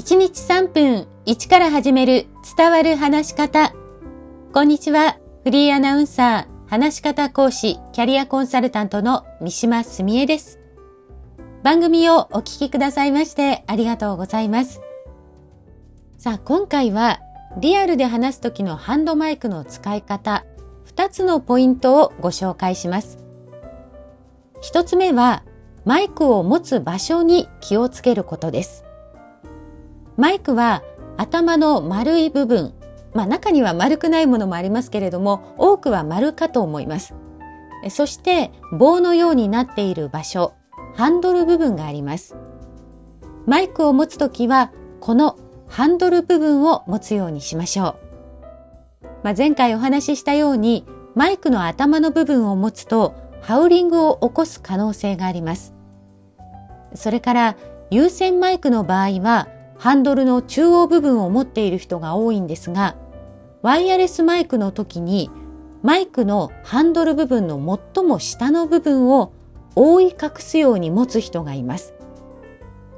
1日3分1から始める伝わる話し方。こんにちは。フリーアナウンサー、話し方講師、キャリアコンサルタントの三島澄江です。番組をお聞きくださいましてありがとうございます。さあ、今回はリアルで話す時のハンドマイクの使い方、2つのポイントをご紹介します。1つ目は、マイクを持つ場所に気をつけることです。マイクは頭の丸い部分、まあ中には丸くないものもありますけれども、多くは丸かと思います。そして棒のようになっている場所、ハンドル部分があります。マイクを持つときは、このハンドル部分を持つようにしましょう。まあ、前回お話ししたように、マイクの頭の部分を持つと、ハウリングを起こす可能性があります。それから、有線マイクの場合は、ハンドルの中央部分を持っている人が多いんですが、ワイヤレスマイクの時にマイクのハンドル部分の最も下の部分を覆い隠すように持つ人がいます。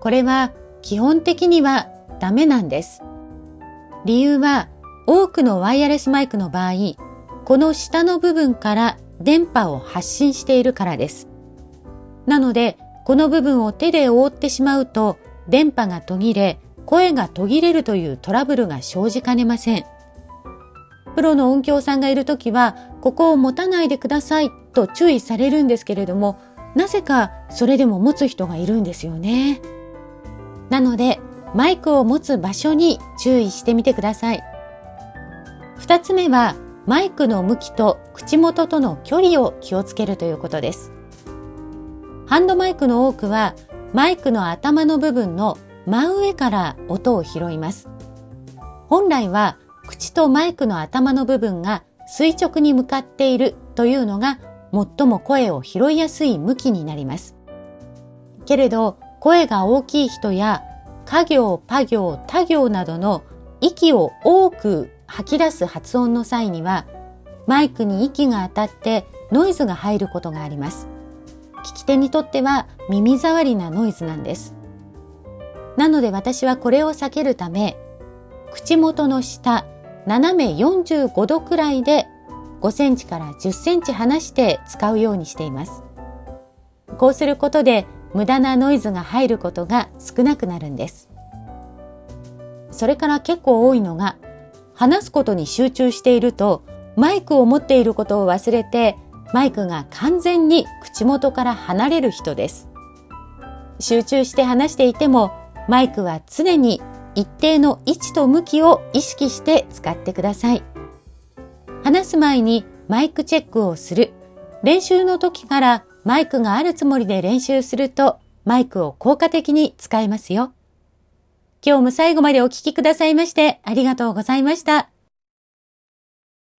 これは基本的にはダメなんです。理由は多くのワイヤレスマイクの場合、この下の部分から電波を発信しているからです。なので、この部分を手で覆ってしまうと電波が途切れ、声が途切れるというトラブルが生じかねません。プロの音響さんがいるときは、ここを持たないでくださいと注意されるんですけれども、なぜかそれでも持つ人がいるんですよね。なので、マイクを持つ場所に注意してみてください。二つ目は、マイクの向きと口元との距離を気をつけるということです。ハンドマイクの多くは、マイクの頭の部分の真上から音を拾います。本来は口とマイクの頭の部分が垂直に向かっているというのが最も声を拾いやすい向きになります。けれど声が大きい人や家行、パ行、他行などの息を多く吐き出す発音の際にはマイクに息が当たってノイズが入ることがあります。聞き手にとっては耳障りなノイズなんです。なので私はこれを避けるため、口元の下、斜め45度くらいで5センチから10センチ離して使うようにしています。こうすることで無駄なノイズが入ることが少なくなるんです。それから結構多いのが、話すことに集中していると、マイクを持っていることを忘れて、マイクが完全に口元から離れる人です。集中して話していてもマイクは常に一定の位置と向きを意識して使ってください。話す前にマイクチェックをする。練習の時からマイクがあるつもりで練習するとマイクを効果的に使えますよ。今日も最後までお聴きくださいましてありがとうございました。